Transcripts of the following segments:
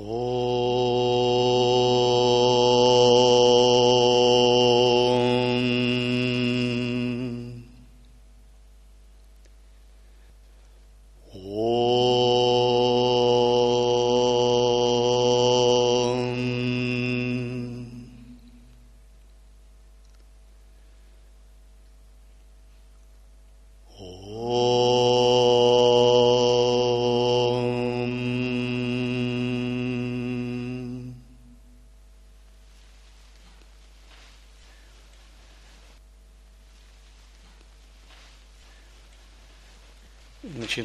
Oh.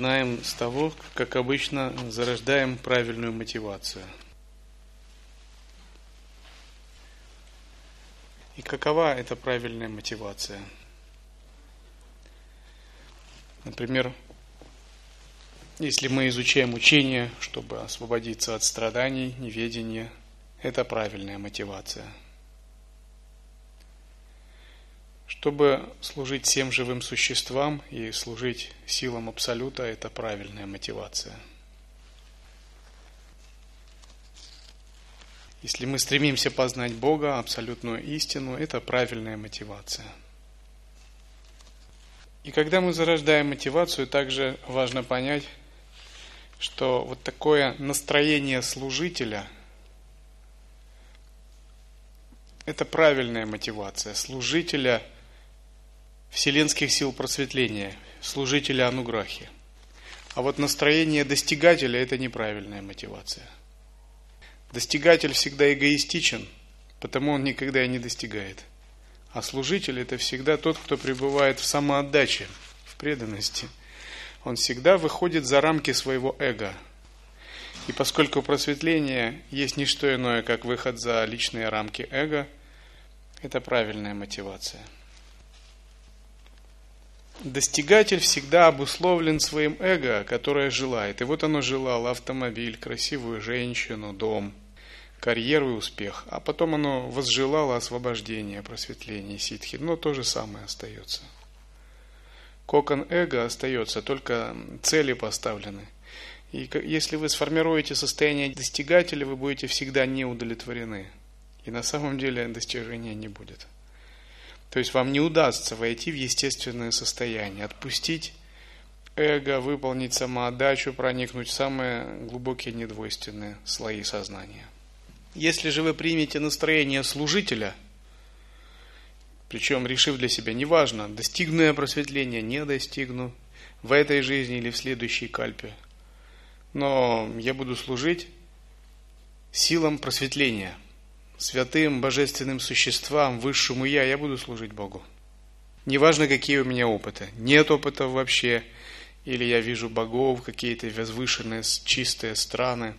Начинаем с того, как обычно, зарождаем правильную мотивацию. И какова эта правильная мотивация? Например, если мы изучаем учение, чтобы освободиться от страданий, неведения, это правильная мотивация. Чтобы служить всем живым существам и служить силам Абсолюта, это правильная мотивация. Если мы стремимся познать Бога, абсолютную истину, это правильная мотивация. И когда мы зарождаем мотивацию, также важно понять, что вот такое настроение служителя – это правильная мотивация служителя вселенских сил просветления, служителя Ануграхи. А вот настроение достигателя – это неправильная мотивация. Достигатель всегда эгоистичен, потому он никогда и не достигает. А служитель – это всегда тот, кто пребывает в самоотдаче, в преданности. Он всегда выходит за рамки своего эго. И поскольку просветление есть не что иное, как выход за личные рамки эго, это правильная мотивация. Достигатель всегда обусловлен своим эго, которое желает. И вот оно желало автомобиль, красивую женщину, дом, карьеру и успех. А потом оно возжелало освобождение, просветление, ситхи. Но то же самое остается. Кокон эго остается, только цели поставлены. И если вы сформируете состояние достигателя, вы будете всегда не удовлетворены. И на самом деле достижения не будет. То есть вам не удастся войти в естественное состояние, отпустить эго, выполнить самоотдачу, проникнуть в самые глубокие недвойственные слои сознания. Если же вы примете настроение служителя, причем решив для себя, неважно, достигну я просветления, не достигну, в этой жизни или в следующей кальпе, но я буду служить силам просветления – святым божественным существам, высшему Я, я буду служить Богу. Неважно, какие у меня опыты. Нет опыта вообще, или я вижу богов, какие-то возвышенные, чистые страны.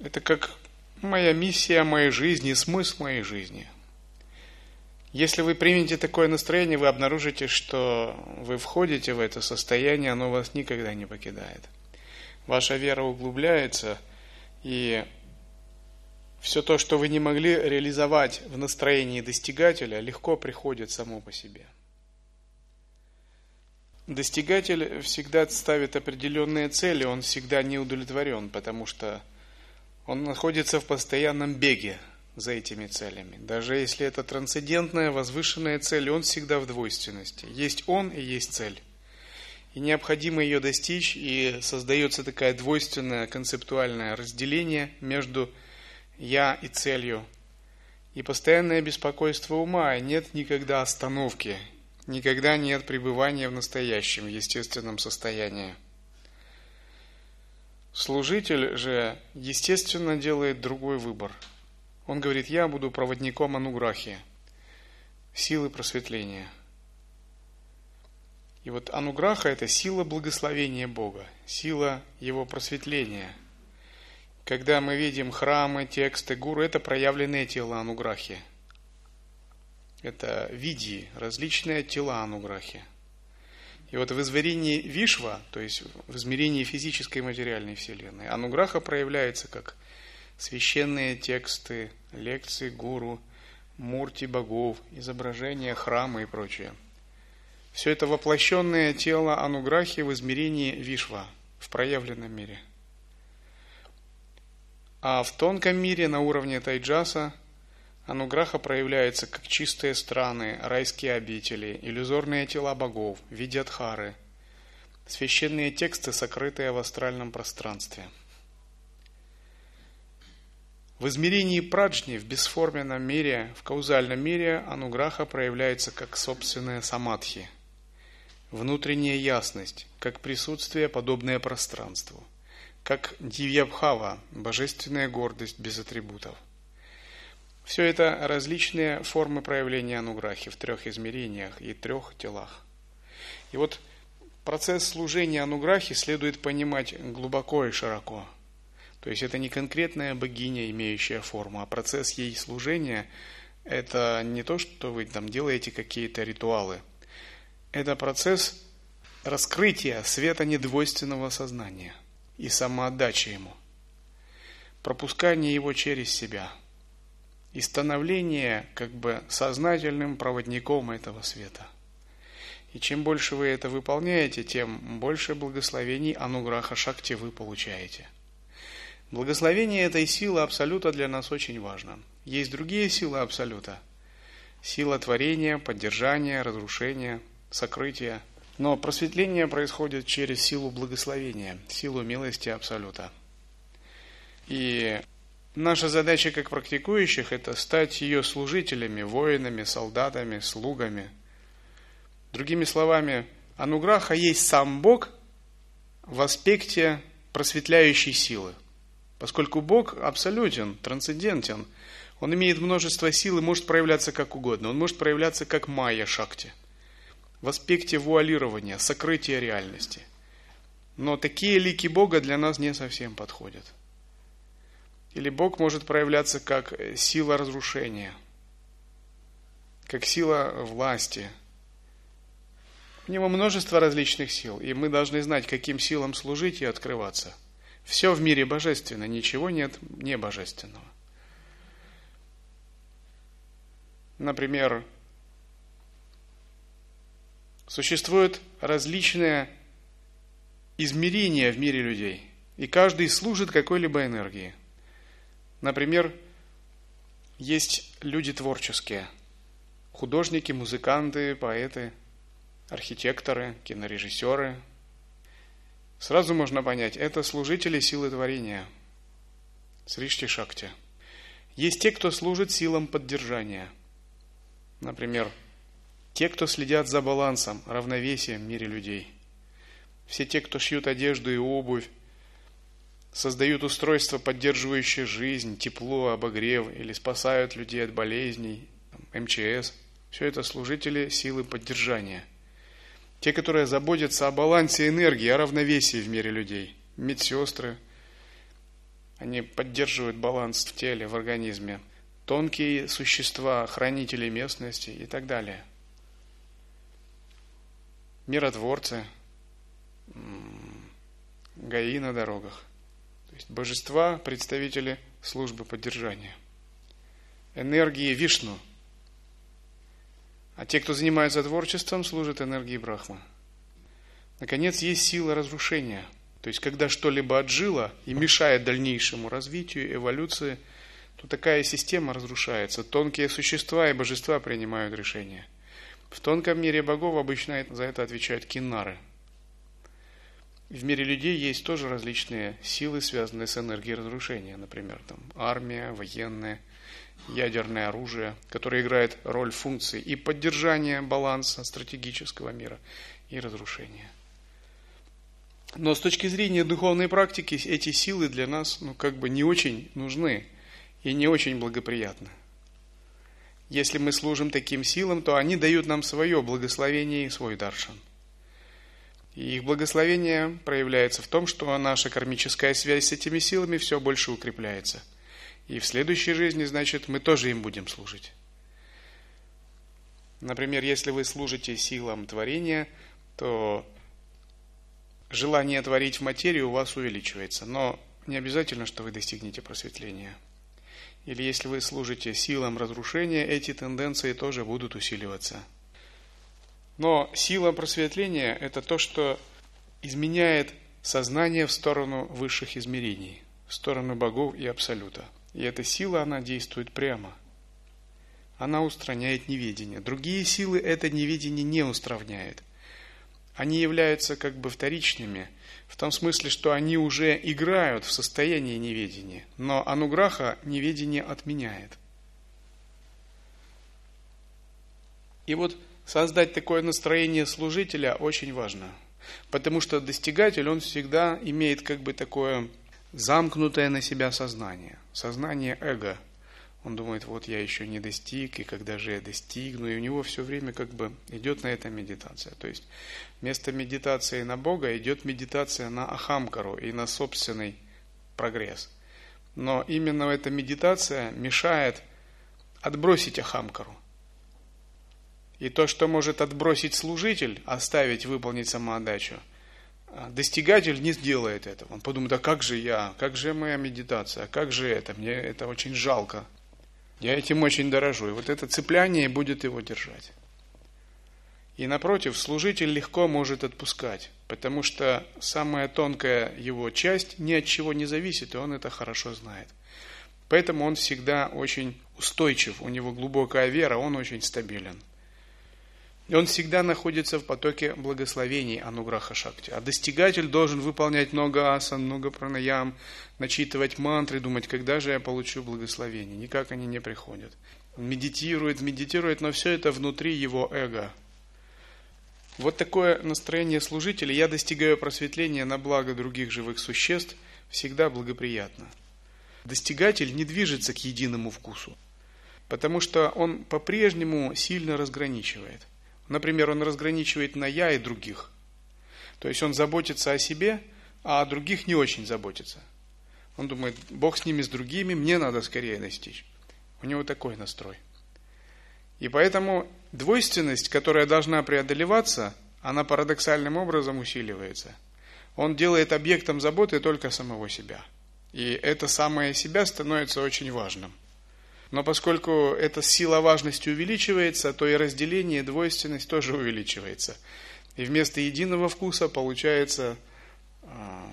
Это как моя миссия моей жизни, смысл моей жизни. Если вы примете такое настроение, вы обнаружите, что вы входите в это состояние, оно вас никогда не покидает. Ваша вера углубляется, и все то, что вы не могли реализовать в настроении достигателя, легко приходит само по себе. Достигатель всегда ставит определенные цели, он всегда не удовлетворен, потому что он находится в постоянном беге за этими целями. Даже если это трансцендентная, возвышенная цель, он всегда в двойственности. Есть он и есть цель. И необходимо ее достичь, и создается такое двойственное концептуальное разделение между я и целью. И постоянное беспокойство ума, нет никогда остановки, никогда нет пребывания в настоящем, естественном состоянии. Служитель же, естественно, делает другой выбор. Он говорит, я буду проводником ануграхи, силы просветления. И вот ануграха – это сила благословения Бога, сила Его просветления – когда мы видим храмы, тексты, гуру, это проявленные тела ануграхи. Это види, различные тела ануграхи. И вот в измерении Вишва, то есть в измерении физической материальной вселенной, ануграха проявляется как священные тексты, лекции гуру, мурти богов, изображения храма и прочее. Все это воплощенное тело ануграхи в измерении Вишва, в проявленном мире – А в тонком мире на уровне тайджаса ануграха проявляется как чистые страны, райские обители, иллюзорные тела богов, видятхары, священные тексты, сокрытые в астральном пространстве – в измерении праджни, в бесформенном мире, в каузальном мире ануграха проявляется как собственная самадхи, внутренняя ясность, как присутствие, подобное пространству, как дивьябхава, божественная гордость без атрибутов. Все это различные формы проявления ануграхи в трех измерениях и трех телах. И вот процесс служения ануграхи следует понимать глубоко и широко – то есть это не конкретная богиня, имеющая форму, а процесс ей служения – это не то, что вы там делаете какие-то ритуалы. Это процесс раскрытия света недвойственного сознания и самоотдачи ему, пропускание его через себя и становление как бы сознательным проводником этого света. И чем больше вы это выполняете, тем больше благословений Ануграха Шакти вы получаете – Благословение этой силы Абсолюта для нас очень важно. Есть другие силы Абсолюта. Сила творения, поддержания, разрушения, сокрытия. Но просветление происходит через силу благословения, силу милости Абсолюта. И наша задача как практикующих – это стать ее служителями, воинами, солдатами, слугами. Другими словами, Ануграха есть сам Бог в аспекте просветляющей силы. Поскольку Бог абсолютен, трансцендентен, Он имеет множество сил и может проявляться как угодно. Он может проявляться как майя шакти, в аспекте вуалирования, сокрытия реальности. Но такие лики Бога для нас не совсем подходят. Или Бог может проявляться как сила разрушения, как сила власти. У него множество различных сил, и мы должны знать, каким силам служить и открываться – все в мире божественно, ничего нет не божественного. Например, существуют различные измерения в мире людей, и каждый служит какой-либо энергии. Например, есть люди творческие, художники, музыканты, поэты, архитекторы, кинорежиссеры, Сразу можно понять, это служители силы творения, Сришти Шакти. Есть те, кто служит силам поддержания. Например, те, кто следят за балансом, равновесием в мире людей. Все те, кто шьют одежду и обувь, создают устройства, поддерживающие жизнь, тепло, обогрев, или спасают людей от болезней, МЧС. Все это служители силы поддержания – те, которые заботятся о балансе энергии, о равновесии в мире людей. Медсестры, они поддерживают баланс в теле, в организме. Тонкие существа, хранители местности и так далее. Миротворцы, ГАИ на дорогах. То есть божества, представители службы поддержания. Энергии Вишну – а те, кто занимается творчеством, служат энергии Брахмы. Наконец, есть сила разрушения. То есть, когда что-либо отжило и мешает дальнейшему развитию, эволюции, то такая система разрушается. Тонкие существа и божества принимают решения. В тонком мире богов обычно за это отвечают киннары. В мире людей есть тоже различные силы, связанные с энергией разрушения. Например, там, армия, военные – ядерное оружие, которое играет роль функции и поддержания баланса стратегического мира, и разрушения. Но с точки зрения духовной практики эти силы для нас ну, как бы не очень нужны и не очень благоприятны. Если мы служим таким силам, то они дают нам свое благословение и свой даршан. И их благословение проявляется в том, что наша кармическая связь с этими силами все больше укрепляется – и в следующей жизни, значит, мы тоже им будем служить. Например, если вы служите силам творения, то желание творить в материю у вас увеличивается. Но не обязательно, что вы достигнете просветления. Или если вы служите силам разрушения, эти тенденции тоже будут усиливаться. Но сила просветления – это то, что изменяет сознание в сторону высших измерений – в сторону богов и Абсолюта. И эта сила, она действует прямо. Она устраняет неведение. Другие силы это неведение не устраняют. Они являются как бы вторичными, в том смысле, что они уже играют в состоянии неведения. Но ануграха неведение отменяет. И вот создать такое настроение служителя очень важно. Потому что достигатель, он всегда имеет как бы такое замкнутое на себя сознание, сознание эго. Он думает, вот я еще не достиг, и когда же я достигну, и у него все время как бы идет на это медитация. То есть вместо медитации на Бога идет медитация на Ахамкару и на собственный прогресс. Но именно эта медитация мешает отбросить Ахамкару. И то, что может отбросить служитель, оставить выполнить самоотдачу, а, достигатель не сделает этого. Он подумает, а как же я, как же моя медитация, как же это, мне это очень жалко. Я этим очень дорожу. И вот это цепляние будет его держать. И напротив, служитель легко может отпускать, потому что самая тонкая его часть ни от чего не зависит, и он это хорошо знает. Поэтому он всегда очень устойчив, у него глубокая вера, он очень стабилен. И он всегда находится в потоке благословений Ануграха Шакти. А достигатель должен выполнять много асан, много пранаям, начитывать мантры, думать, когда же я получу благословение. Никак они не приходят. Он медитирует, медитирует, но все это внутри его эго. Вот такое настроение служителя, я достигаю просветления на благо других живых существ, всегда благоприятно. Достигатель не движется к единому вкусу, потому что он по-прежнему сильно разграничивает. Например, он разграничивает на «я» и других. То есть он заботится о себе, а о других не очень заботится. Он думает, Бог с ними, с другими, мне надо скорее достичь. У него такой настрой. И поэтому двойственность, которая должна преодолеваться, она парадоксальным образом усиливается. Он делает объектом заботы только самого себя. И это самое себя становится очень важным. Но поскольку эта сила важности увеличивается, то и разделение, и двойственность тоже увеличивается. И вместо единого вкуса получается а,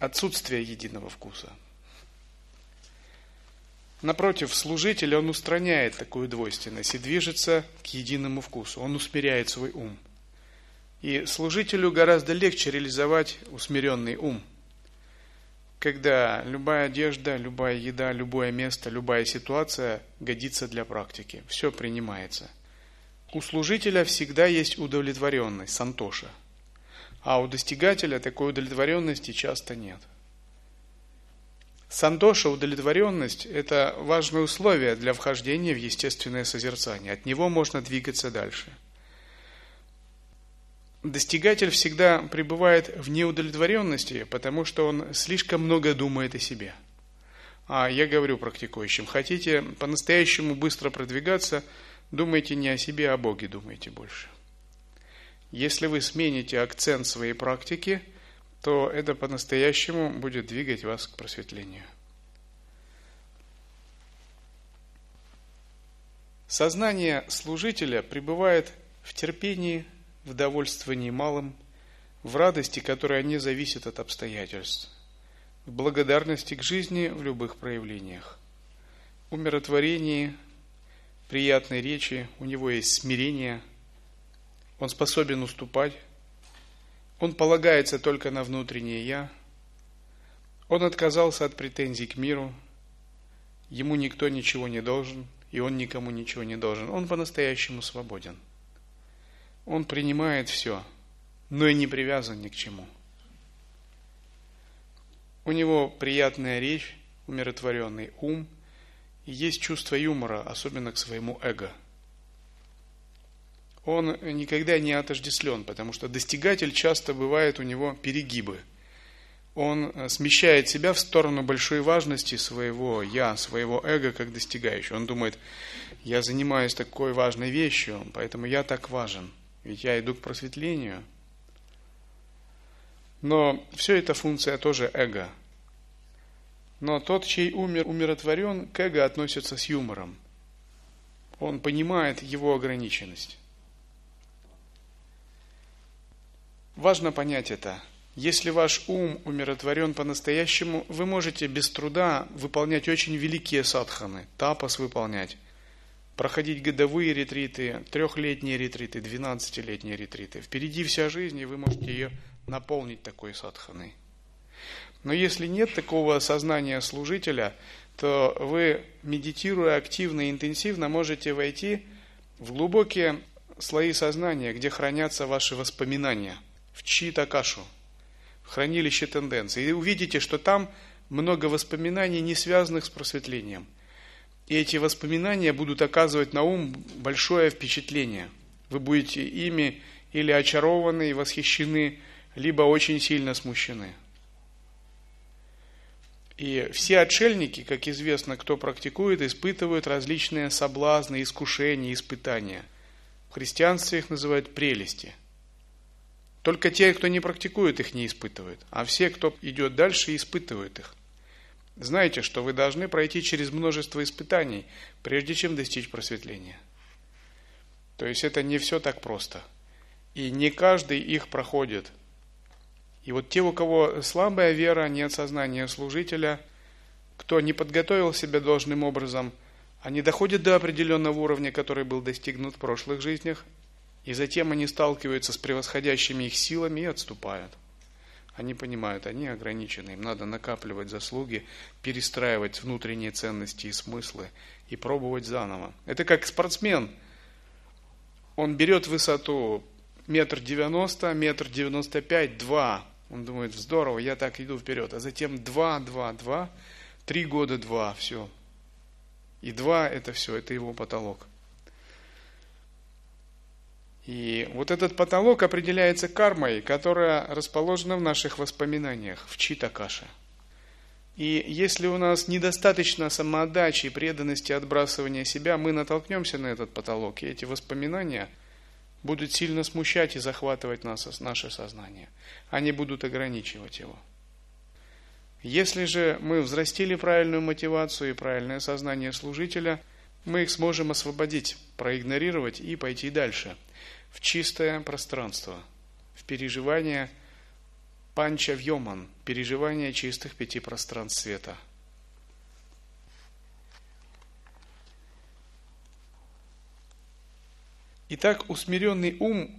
отсутствие единого вкуса. Напротив, служитель, он устраняет такую двойственность и движется к единому вкусу. Он усмиряет свой ум. И служителю гораздо легче реализовать усмиренный ум – когда любая одежда, любая еда, любое место, любая ситуация годится для практики. Все принимается. У служителя всегда есть удовлетворенность, сантоша. А у достигателя такой удовлетворенности часто нет. Сантоша, удовлетворенность – это важное условие для вхождения в естественное созерцание. От него можно двигаться дальше – Достигатель всегда пребывает в неудовлетворенности, потому что он слишком много думает о себе. А я говорю практикующим, хотите по-настоящему быстро продвигаться, думайте не о себе, а о Боге думайте больше. Если вы смените акцент своей практики, то это по-настоящему будет двигать вас к просветлению. Сознание служителя пребывает в терпении, в довольствовании малым, в радости, которая не зависит от обстоятельств, в благодарности к жизни в любых проявлениях, умиротворении, приятной речи, у него есть смирение, он способен уступать, он полагается только на внутреннее «я», он отказался от претензий к миру, ему никто ничего не должен, и он никому ничего не должен, он по-настоящему свободен – он принимает все, но и не привязан ни к чему. У него приятная речь, умиротворенный ум, и есть чувство юмора, особенно к своему эго. Он никогда не отождествлен, потому что достигатель часто бывает у него перегибы. Он смещает себя в сторону большой важности своего я, своего эго как достигающего. Он думает, я занимаюсь такой важной вещью, поэтому я так важен – ведь я иду к просветлению. Но все это функция тоже эго. Но тот, чей умер умиротворен, к эго относится с юмором. Он понимает его ограниченность. Важно понять это. Если ваш ум умиротворен по-настоящему, вы можете без труда выполнять очень великие садханы, тапас выполнять, проходить годовые ретриты, трехлетние ретриты, двенадцатилетние ретриты. Впереди вся жизнь, и вы можете ее наполнить такой садханой. Но если нет такого сознания служителя, то вы, медитируя активно и интенсивно, можете войти в глубокие слои сознания, где хранятся ваши воспоминания, в чьи-то кашу, в хранилище тенденций. И увидите, что там много воспоминаний, не связанных с просветлением. И эти воспоминания будут оказывать на ум большое впечатление. Вы будете ими или очарованы и восхищены, либо очень сильно смущены. И все отшельники, как известно, кто практикует, испытывают различные соблазны, искушения, испытания. В христианстве их называют прелести. Только те, кто не практикует, их не испытывают, а все, кто идет дальше, испытывают их. Знайте, что вы должны пройти через множество испытаний, прежде чем достичь просветления. То есть это не все так просто. И не каждый их проходит – и вот те, у кого слабая вера, нет сознания служителя, кто не подготовил себя должным образом, они доходят до определенного уровня, который был достигнут в прошлых жизнях, и затем они сталкиваются с превосходящими их силами и отступают. Они понимают, они ограничены, им надо накапливать заслуги, перестраивать внутренние ценности и смыслы и пробовать заново. Это как спортсмен. Он берет высоту метр девяносто, метр девяносто пять, два. Он думает, здорово, я так иду вперед. А затем два, два, два, три года два, все. И два это все, это его потолок. И вот этот потолок определяется кармой, которая расположена в наших воспоминаниях, в читакаше. И если у нас недостаточно самоотдачи, преданности, отбрасывания себя, мы натолкнемся на этот потолок, и эти воспоминания – будут сильно смущать и захватывать нас, наше сознание. Они будут ограничивать его. Если же мы взрастили правильную мотивацию и правильное сознание служителя, мы их сможем освободить, проигнорировать и пойти дальше, в чистое пространство, в переживание панча вьоман, переживание чистых пяти пространств света – Итак, усмиренный ум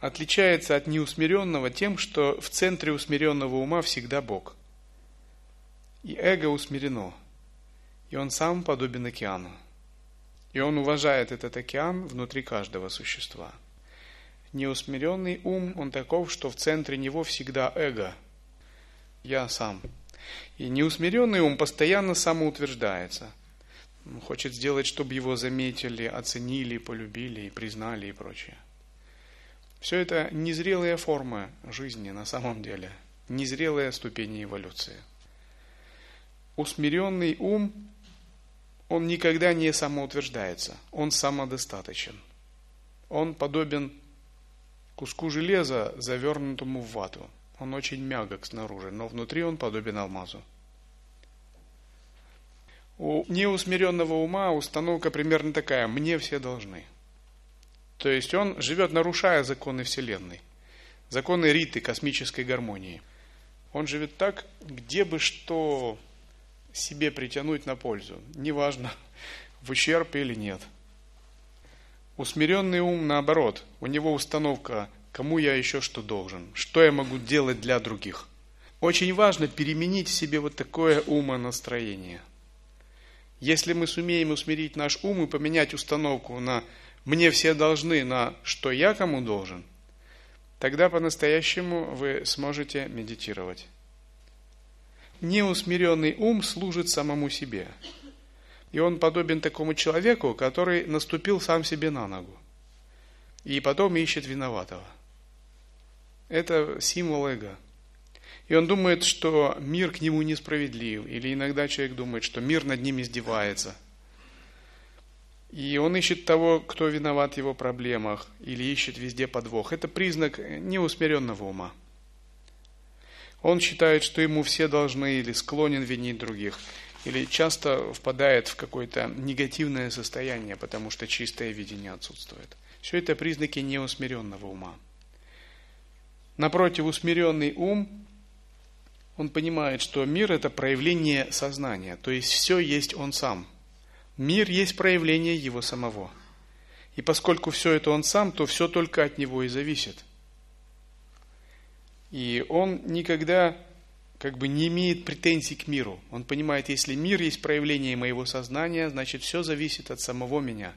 отличается от неусмиренного тем, что в центре усмиренного ума всегда Бог. И эго усмирено, и он сам подобен океану. И он уважает этот океан внутри каждого существа. Неусмиренный ум, он таков, что в центре него всегда эго. Я сам. И неусмиренный ум постоянно самоутверждается – хочет сделать, чтобы его заметили, оценили, полюбили признали и прочее. Все это незрелые формы жизни на самом деле, незрелые ступени эволюции. Усмиренный ум, он никогда не самоутверждается, он самодостаточен. Он подобен куску железа, завернутому в вату. Он очень мягок снаружи, но внутри он подобен алмазу. У неусмиренного ума установка примерно такая, мне все должны. То есть он живет, нарушая законы Вселенной, законы Риты, космической гармонии. Он живет так, где бы что себе притянуть на пользу, неважно, в ущерб или нет. Усмиренный ум наоборот, у него установка, кому я еще что должен, что я могу делать для других. Очень важно переменить в себе вот такое умонастроение – если мы сумеем усмирить наш ум и поменять установку на «мне все должны» на «что я кому должен», тогда по-настоящему вы сможете медитировать. Неусмиренный ум служит самому себе. И он подобен такому человеку, который наступил сам себе на ногу. И потом ищет виноватого. Это символ эго – и он думает, что мир к нему несправедлив. Или иногда человек думает, что мир над ним издевается. И он ищет того, кто виноват в его проблемах, или ищет везде подвох. Это признак неусмиренного ума. Он считает, что ему все должны или склонен винить других, или часто впадает в какое-то негативное состояние, потому что чистое видение отсутствует. Все это признаки неусмиренного ума. Напротив, усмиренный ум, он понимает, что мир – это проявление сознания, то есть все есть он сам. Мир есть проявление его самого. И поскольку все это он сам, то все только от него и зависит. И он никогда как бы не имеет претензий к миру. Он понимает, если мир есть проявление моего сознания, значит все зависит от самого меня.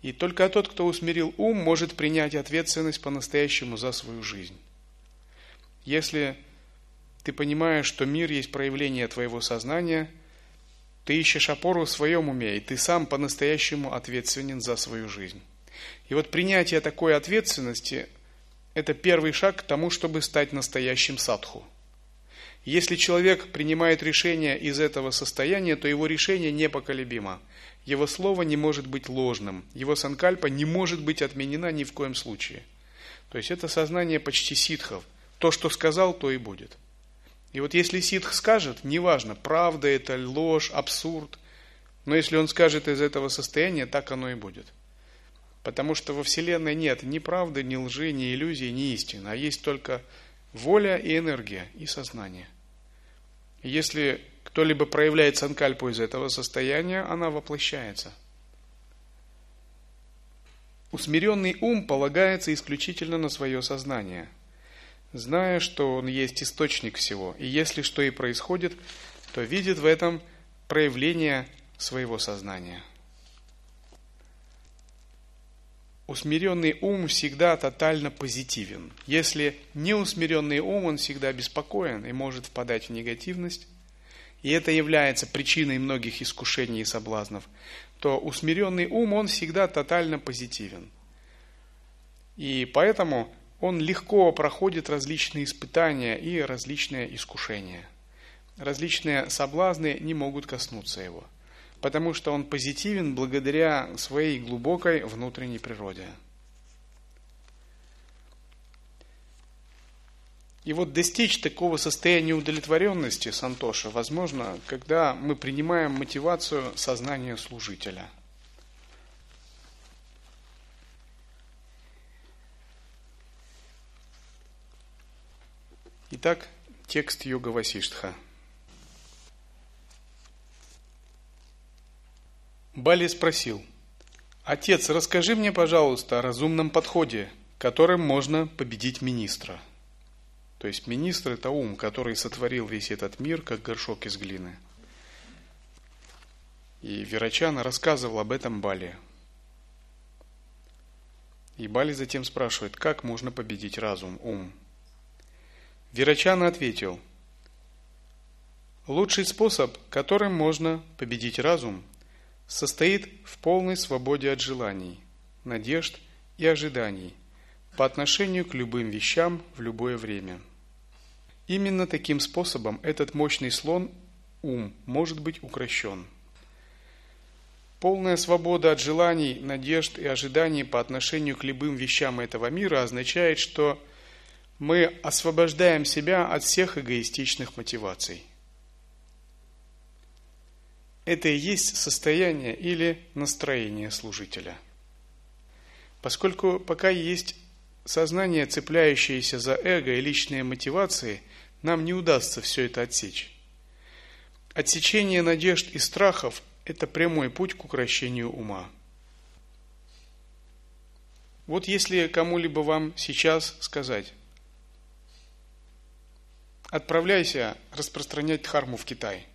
И только тот, кто усмирил ум, может принять ответственность по-настоящему за свою жизнь. Если ты понимаешь, что мир есть проявление твоего сознания, ты ищешь опору в своем уме, и ты сам по-настоящему ответственен за свою жизнь. И вот принятие такой ответственности – это первый шаг к тому, чтобы стать настоящим садху – если человек принимает решение из этого состояния, то его решение непоколебимо. Его слово не может быть ложным, его санкальпа не может быть отменена ни в коем случае. То есть это сознание почти ситхов. То, что сказал, то и будет. И вот если ситх скажет, неважно, правда это, ложь, абсурд, но если он скажет из этого состояния, так оно и будет. Потому что во Вселенной нет ни правды, ни лжи, ни иллюзий, ни истины, а есть только воля и энергия, и сознание. Если кто-либо проявляет санкальпу из этого состояния, она воплощается. Усмиренный ум полагается исключительно на свое сознание, зная, что он есть источник всего, и если что и происходит, то видит в этом проявление своего сознания. Усмиренный ум всегда тотально позитивен. Если не усмиренный ум, он всегда беспокоен и может впадать в негативность. И это является причиной многих искушений и соблазнов. То усмиренный ум, он всегда тотально позитивен. И поэтому он легко проходит различные испытания и различные искушения. Различные соблазны не могут коснуться его потому что он позитивен благодаря своей глубокой внутренней природе. И вот достичь такого состояния удовлетворенности, Сантоша, возможно, когда мы принимаем мотивацию сознания служителя. Итак, текст Йога Васиштха. Бали спросил, «Отец, расскажи мне, пожалуйста, о разумном подходе, которым можно победить министра». То есть министр – это ум, который сотворил весь этот мир, как горшок из глины. И Верачана рассказывал об этом Бали. И Бали затем спрашивает, как можно победить разум, ум. Верачана ответил, лучший способ, которым можно победить разум – состоит в полной свободе от желаний, надежд и ожиданий по отношению к любым вещам в любое время. Именно таким способом этот мощный слон, ум, может быть укращен. Полная свобода от желаний, надежд и ожиданий по отношению к любым вещам этого мира означает, что мы освобождаем себя от всех эгоистичных мотиваций – это и есть состояние или настроение служителя. Поскольку пока есть сознание, цепляющееся за эго и личные мотивации, нам не удастся все это отсечь. Отсечение надежд и страхов – это прямой путь к укращению ума. Вот если кому-либо вам сейчас сказать, отправляйся распространять дхарму в Китай –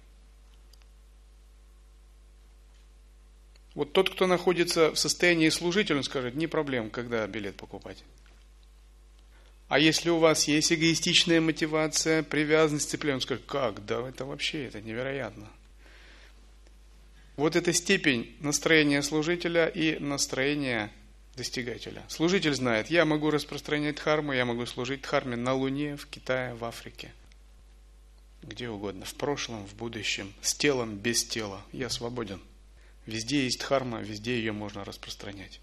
Вот тот, кто находится в состоянии служителя, он скажет, не проблем, когда билет покупать. А если у вас есть эгоистичная мотивация, привязанность, цепление, он скажет, как? Да это вообще, это невероятно. Вот эта степень настроения служителя и настроения достигателя. Служитель знает, я могу распространять дхарму, я могу служить дхарме на Луне, в Китае, в Африке. Где угодно, в прошлом, в будущем, с телом, без тела. Я свободен. Везде есть дхарма, везде ее можно распространять.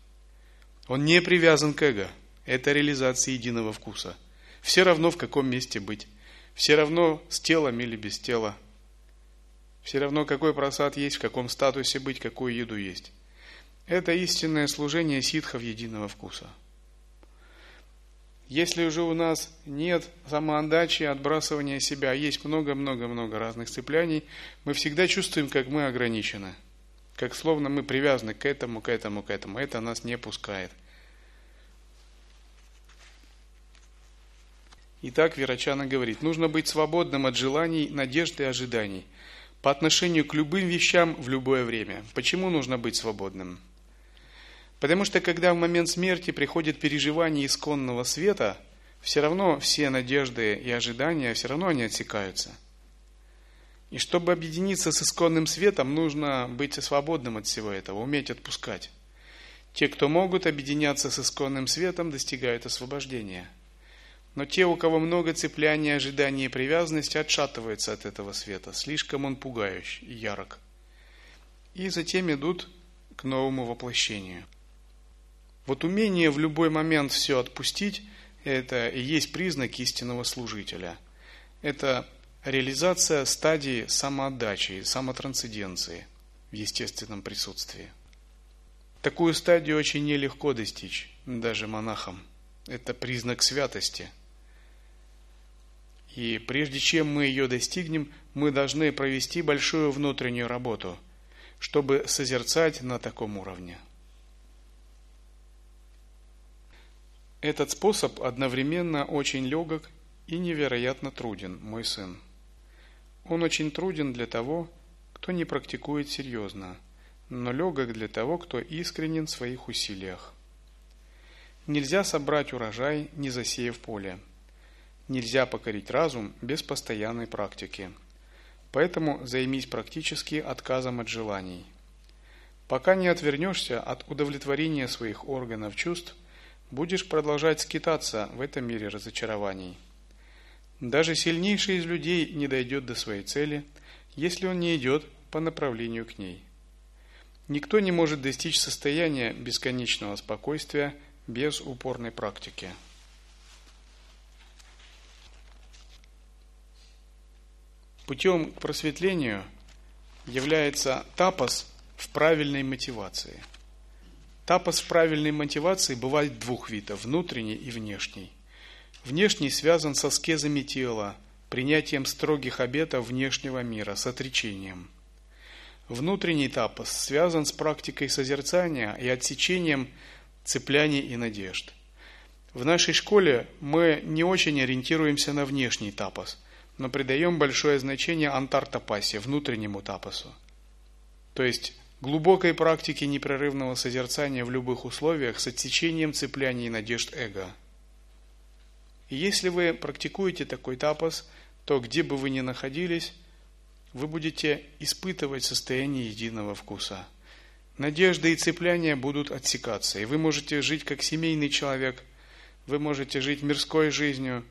Он не привязан к эго. Это реализация единого вкуса. Все равно в каком месте быть. Все равно с телом или без тела. Все равно какой просад есть, в каком статусе быть, какую еду есть. Это истинное служение ситхов единого вкуса. Если уже у нас нет самоотдачи, отбрасывания себя, а есть много-много-много разных цепляний, мы всегда чувствуем, как мы ограничены. Как словно мы привязаны к этому, к этому, к этому. Это нас не пускает. Итак, Верачана говорит, нужно быть свободным от желаний, надежд и ожиданий по отношению к любым вещам в любое время. Почему нужно быть свободным? Потому что когда в момент смерти приходит переживание исконного света, все равно все надежды и ожидания, все равно они отсекаются. И чтобы объединиться с исконным светом, нужно быть свободным от всего этого, уметь отпускать. Те, кто могут объединяться с исконным светом, достигают освобождения. Но те, у кого много цепляния, ожидания и привязанности, отшатываются от этого света. Слишком он пугающий и ярок. И затем идут к новому воплощению. Вот умение в любой момент все отпустить, это и есть признак истинного служителя. Это реализация стадии самоотдачи, самотрансценденции в естественном присутствии. Такую стадию очень нелегко достичь, даже монахам. Это признак святости. И прежде чем мы ее достигнем, мы должны провести большую внутреннюю работу, чтобы созерцать на таком уровне. Этот способ одновременно очень легок и невероятно труден, мой сын. Он очень труден для того, кто не практикует серьезно, но легок для того, кто искренен в своих усилиях. Нельзя собрать урожай, не засеяв поле. Нельзя покорить разум без постоянной практики. Поэтому займись практически отказом от желаний. Пока не отвернешься от удовлетворения своих органов чувств, будешь продолжать скитаться в этом мире разочарований. Даже сильнейший из людей не дойдет до своей цели, если он не идет по направлению к ней. Никто не может достичь состояния бесконечного спокойствия без упорной практики. Путем к просветлению является тапос в правильной мотивации – Тапос в правильной мотивации бывает двух видов – внутренний и внешний. Внешний связан со скезами тела, принятием строгих обетов внешнего мира, с отречением. Внутренний тапос связан с практикой созерцания и отсечением цепляний и надежд. В нашей школе мы не очень ориентируемся на внешний тапос, но придаем большое значение антартапасе, внутреннему тапосу. То есть глубокой практики непрерывного созерцания в любых условиях с отсечением цепляний и надежд эго. И если вы практикуете такой тапос, то где бы вы ни находились, вы будете испытывать состояние единого вкуса. Надежды и цепляния будут отсекаться, и вы можете жить как семейный человек, вы можете жить мирской жизнью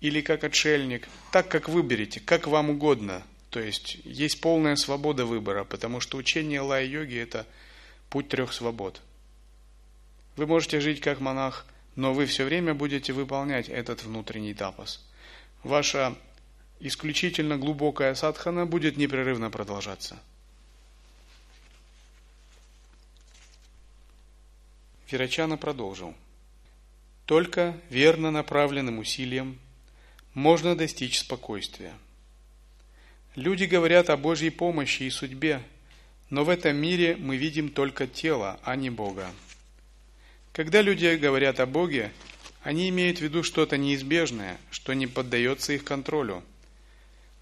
или как отшельник, так как выберете, как вам угодно – то есть есть полная свобода выбора, потому что учение лай-йоги – это путь трех свобод. Вы можете жить как монах, но вы все время будете выполнять этот внутренний тапос. Ваша исключительно глубокая садхана будет непрерывно продолжаться. Вирачана продолжил. Только верно направленным усилием можно достичь спокойствия – Люди говорят о Божьей помощи и судьбе, но в этом мире мы видим только тело, а не Бога. Когда люди говорят о Боге, они имеют в виду что-то неизбежное, что не поддается их контролю,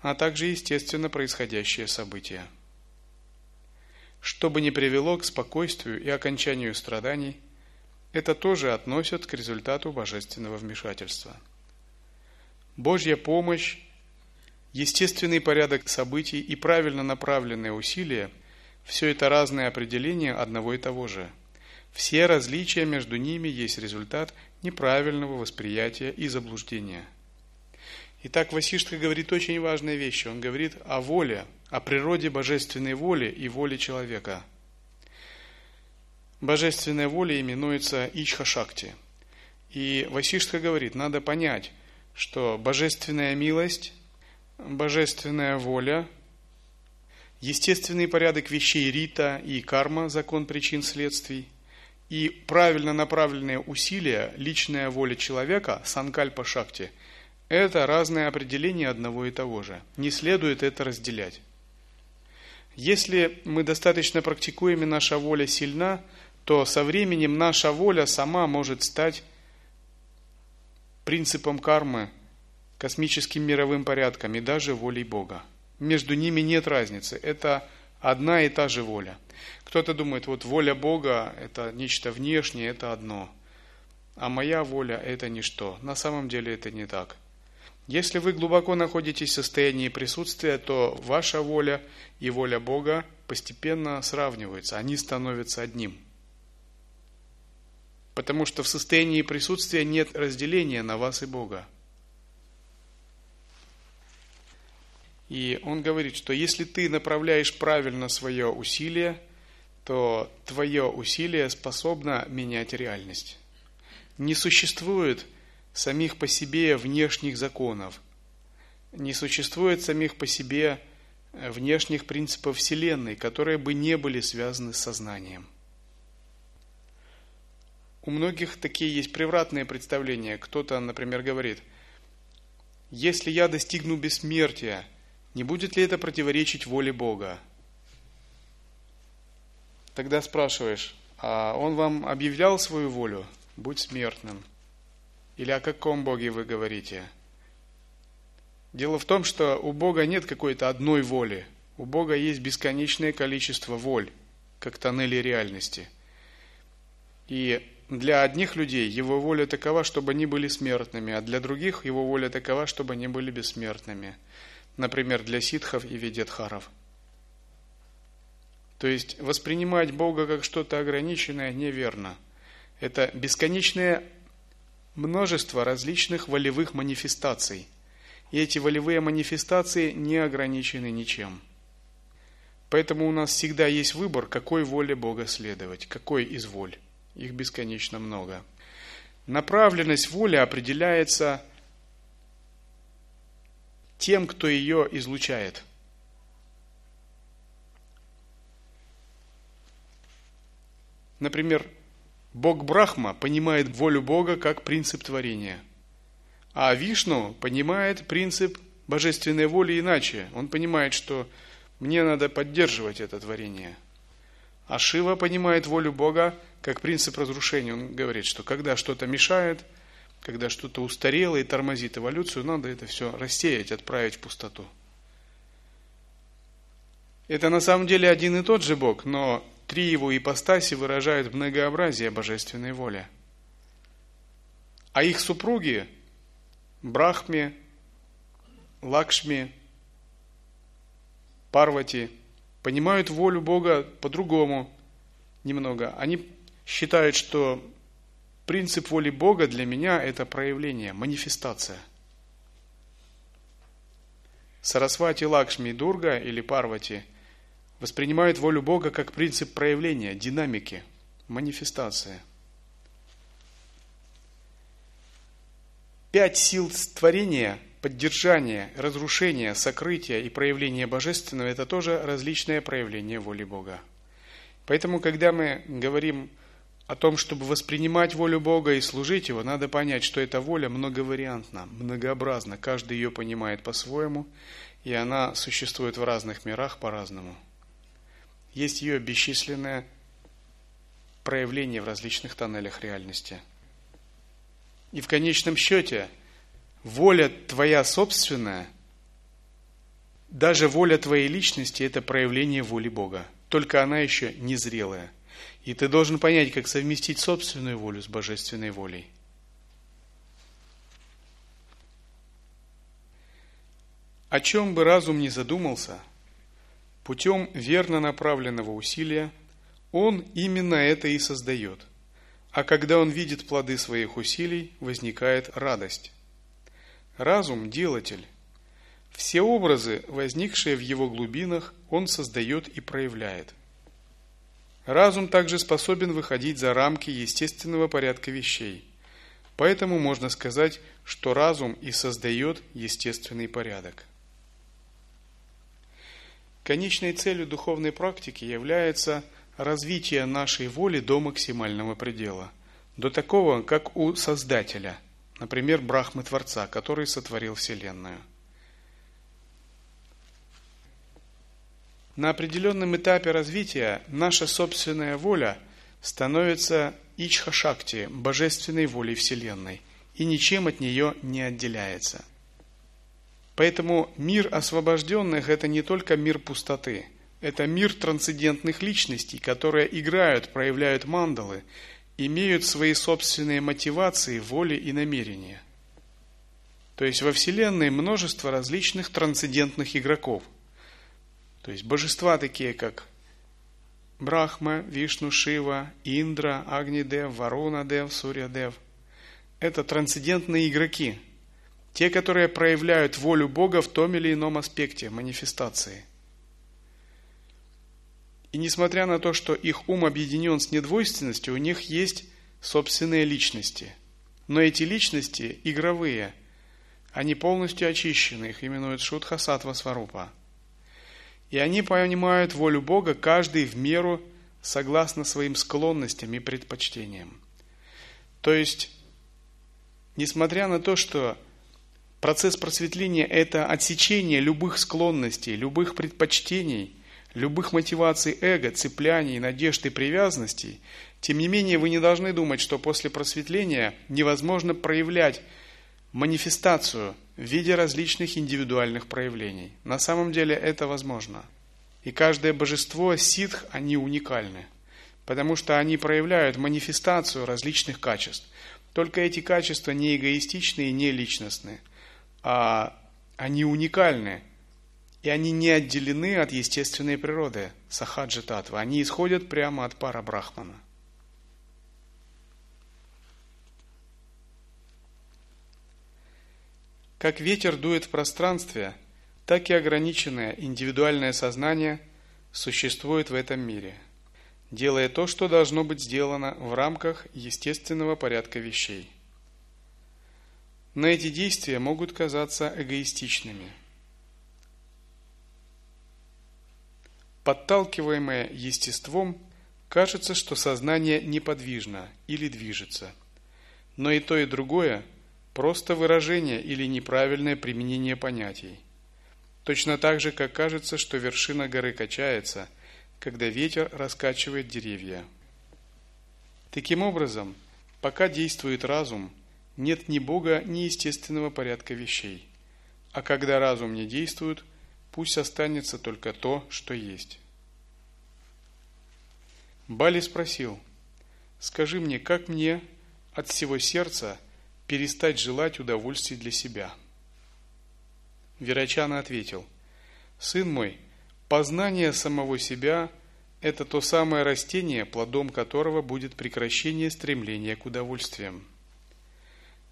а также естественно происходящее события. Что бы ни привело к спокойствию и окончанию страданий, это тоже относят к результату божественного вмешательства. Божья помощь Естественный порядок событий и правильно направленные усилия – все это разные определения одного и того же. Все различия между ними есть результат неправильного восприятия и заблуждения. Итак, Васиштха говорит очень важные вещи. Он говорит о воле, о природе божественной воли и воле человека. Божественная воля именуется Ичха-шакти. И Васиштха говорит, надо понять, что божественная милость божественная воля, естественный порядок вещей рита и карма, закон причин следствий, и правильно направленные усилия, личная воля человека, санкальпа шакти, это разные определения одного и того же. Не следует это разделять. Если мы достаточно практикуем и наша воля сильна, то со временем наша воля сама может стать принципом кармы, космическим мировым порядком и даже волей Бога. Между ними нет разницы. Это одна и та же воля. Кто-то думает, вот воля Бога – это нечто внешнее, это одно. А моя воля – это ничто. На самом деле это не так. Если вы глубоко находитесь в состоянии присутствия, то ваша воля и воля Бога постепенно сравниваются, они становятся одним. Потому что в состоянии присутствия нет разделения на вас и Бога. И он говорит, что если ты направляешь правильно свое усилие, то твое усилие способно менять реальность. Не существует самих по себе внешних законов, не существует самих по себе внешних принципов Вселенной, которые бы не были связаны с сознанием. У многих такие есть превратные представления. Кто-то, например, говорит, если я достигну бессмертия – не будет ли это противоречить воле Бога? Тогда спрашиваешь, а он вам объявлял свою волю? Будь смертным. Или о каком Боге вы говорите? Дело в том, что у Бога нет какой-то одной воли. У Бога есть бесконечное количество воль, как тоннели реальности. И для одних людей его воля такова, чтобы они были смертными, а для других его воля такова, чтобы они были бессмертными – например, для ситхов и ведетхаров. То есть воспринимать Бога как что-то ограниченное неверно. Это бесконечное множество различных волевых манифестаций. И эти волевые манифестации не ограничены ничем. Поэтому у нас всегда есть выбор, какой воле Бога следовать, какой из воль. Их бесконечно много. Направленность воли определяется тем, кто ее излучает. Например, Бог Брахма понимает волю Бога как принцип творения, а Вишну понимает принцип божественной воли иначе. Он понимает, что мне надо поддерживать это творение. А Шива понимает волю Бога как принцип разрушения. Он говорит, что когда что-то мешает – когда что-то устарело и тормозит эволюцию, надо это все рассеять, отправить в пустоту. Это на самом деле один и тот же Бог, но три его ипостаси выражают многообразие божественной воли. А их супруги Брахме, Лакшми, Парвати понимают волю Бога по-другому немного. Они считают, что Принцип воли Бога для меня – это проявление, манифестация. Сарасвати, Лакшми, Дурга или Парвати воспринимают волю Бога как принцип проявления, динамики, манифестации. Пять сил творения – поддержание, разрушение, сокрытие и проявление божественного – это тоже различные проявления воли Бога. Поэтому, когда мы говорим о том, чтобы воспринимать волю Бога и служить Его, надо понять, что эта воля многовариантна, многообразна. Каждый ее понимает по-своему, и она существует в разных мирах по-разному. Есть ее бесчисленное проявление в различных тоннелях реальности. И в конечном счете, воля твоя собственная, даже воля твоей личности – это проявление воли Бога. Только она еще незрелая – и ты должен понять, как совместить собственную волю с божественной волей. О чем бы разум ни задумался, путем верно направленного усилия он именно это и создает. А когда он видит плоды своих усилий, возникает радость. Разум – делатель. Все образы, возникшие в его глубинах, он создает и проявляет – Разум также способен выходить за рамки естественного порядка вещей. Поэтому можно сказать, что разум и создает естественный порядок. Конечной целью духовной практики является развития нашей воли до максимального предела, до такого, как у Создателя, например, Брахмы Творца, который сотворил Вселенную. На определенном этапе развития наша собственная воля становится Ичха-шакти, божественной волей Вселенной, и ничем от нее не отделяется. Поэтому мир освобожденных – это не только мир пустоты, это мир трансцендентных личностей, которые играют, проявляют мандалы, имеют свои собственные мотивации, воли и намерения. То есть во Вселенной множество различных трансцендентных игроков. То есть божества такие, как Брахма, Вишну, Шива, Индра, Агнидев, Варуна Дев, Сурья Дев. Это трансцендентные игроки, те, которые проявляют волю Бога в том или ином аспекте манифестации. И несмотря на то, что их ум объединен с недвойственностью, у них есть собственные личности. Но эти личности игровые, они полностью очищены, их именуют Шутха Сатва Сварупа – и они понимают волю Бога, каждый в меру, согласно своим склонностям и предпочтениям. То есть, несмотря на то, что процесс просветления – это отсечение любых склонностей, любых предпочтений, любых мотиваций эго, цепляний, надежд и привязанностей, тем не менее вы не должны думать, что после просветления невозможно проявлять манифестацию в виде различных индивидуальных проявлений. На самом деле это возможно. И каждое божество, ситх, они уникальны, потому что они проявляют манифестацию различных качеств. Только эти качества не эгоистичны и не личностны, а они уникальны, и они не отделены от естественной природы, сахаджи татва. Они исходят прямо от пара брахмана. Как ветер дует в пространстве, так и ограниченное индивидуальное сознание существует в этом мире, делая то, что должно быть сделано в рамках естественного порядка вещей. Но эти действия могут казаться эгоистичными. Подталкиваемое естеством, кажется, что сознание неподвижно или движется. Но и то, и другое – просто выражение или неправильное применение понятий. Точно так же, как кажется, что вершина горы качается, когда ветер раскачивает деревья. Таким образом, пока действует разум, нет ни Бога, ни естественного порядка вещей. А когда разум не действует, пусть останется только то, что есть. Бали спросил, «Скажи мне, как мне от всего сердца – перестать желать удовольствий для себя. Верачана ответил, «Сын мой, познание самого себя – это то самое растение, плодом которого будет прекращение стремления к удовольствиям.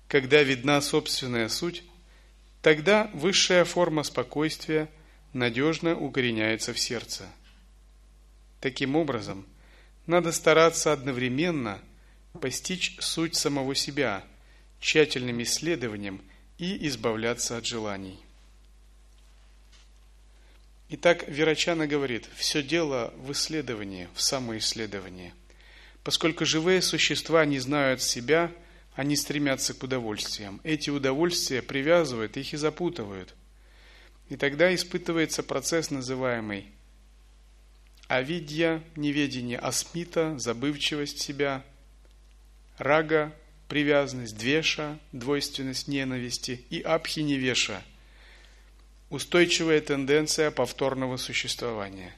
Когда видна собственная суть, тогда высшая форма спокойствия надежно укореняется в сердце. Таким образом, надо стараться одновременно постичь суть самого себя – тщательным исследованием и избавляться от желаний. Итак, Верачана говорит, все дело в исследовании, в самоисследовании. Поскольку живые существа не знают себя, они стремятся к удовольствиям. Эти удовольствия привязывают их и запутывают. И тогда испытывается процесс, называемый авидья, неведение асмита, забывчивость себя, рага, привязанность двеша, двойственность ненависти и абхиневеша, устойчивая тенденция повторного существования.